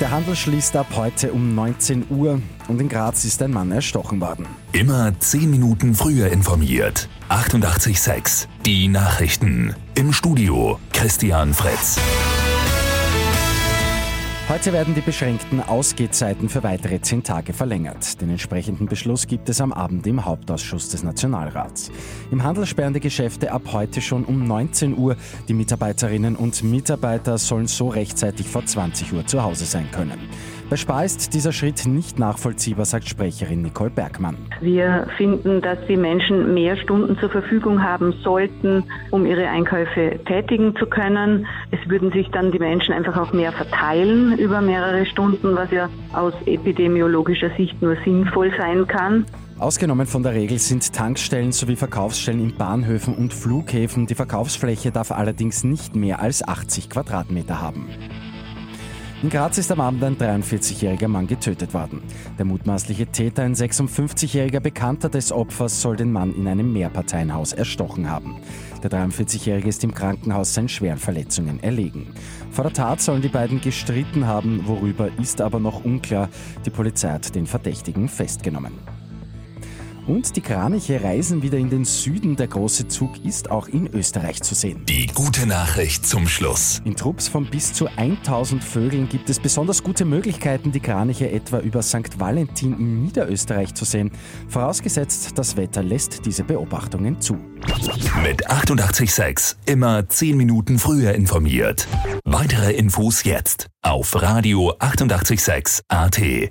Der Handel schließt ab heute um 19 Uhr und in Graz ist ein Mann erstochen worden. Immer 10 Minuten früher informiert. 88.6 Die Nachrichten. Im Studio Christian Fritz. Heute werden die beschränkten Ausgehzeiten für weitere zehn Tage verlängert. Den entsprechenden Beschluss gibt es am Abend im Hauptausschuss des Nationalrats. Im Handel sperren die Geschäfte ab heute schon um 19 Uhr. Die Mitarbeiterinnen und Mitarbeiter sollen so rechtzeitig vor 20 Uhr zu Hause sein können. Bei Spar ist dieser Schritt nicht nachvollziehbar, sagt Sprecherin Nicole Bergmann. Wir finden, dass die Menschen mehr Stunden zur Verfügung haben sollten, um ihre Einkäufe tätigen zu können. Es würden sich dann die Menschen einfach auch mehr verteilen über mehrere Stunden, was ja aus epidemiologischer Sicht nur sinnvoll sein kann. Ausgenommen von der Regel sind Tankstellen sowie Verkaufsstellen in Bahnhöfen und Flughäfen. Die Verkaufsfläche darf allerdings nicht mehr als 80 Quadratmeter haben. In Graz ist am Abend ein 43-jähriger Mann getötet worden. Der mutmaßliche Täter, ein 56-jähriger Bekannter des Opfers, soll den Mann in einem Mehrparteienhaus erstochen haben. Der 43-jährige ist im Krankenhaus seinen schweren Verletzungen erlegen. Vor der Tat sollen die beiden gestritten haben, worüber ist aber noch unklar. Die Polizei hat den Verdächtigen festgenommen. Und die Kraniche reisen wieder in den Süden. Der große Zug ist auch in Österreich zu sehen. Die gute Nachricht zum Schluss. In Trupps von bis zu 1000 Vögeln gibt es besonders gute Möglichkeiten, die Kraniche etwa über St. Valentin in Niederösterreich zu sehen. Vorausgesetzt, das Wetter lässt diese Beobachtungen zu. Mit 886 immer 10 Minuten früher informiert. Weitere Infos jetzt auf Radio 886 AT.